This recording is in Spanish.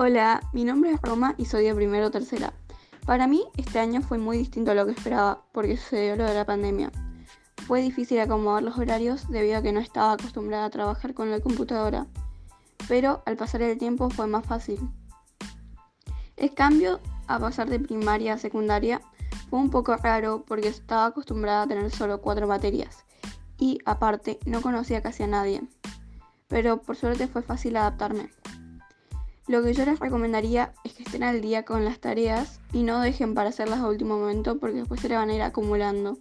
Hola, mi nombre es Roma y soy de primero o tercera. Para mí este año fue muy distinto a lo que esperaba porque sucedió lo de la pandemia. Fue difícil acomodar los horarios debido a que no estaba acostumbrada a trabajar con la computadora, pero al pasar el tiempo fue más fácil. El cambio a pasar de primaria a secundaria fue un poco raro porque estaba acostumbrada a tener solo cuatro materias y aparte no conocía casi a nadie, pero por suerte fue fácil adaptarme. Lo que yo les recomendaría es que estén al día con las tareas y no dejen para hacerlas a último momento porque después se le van a ir acumulando.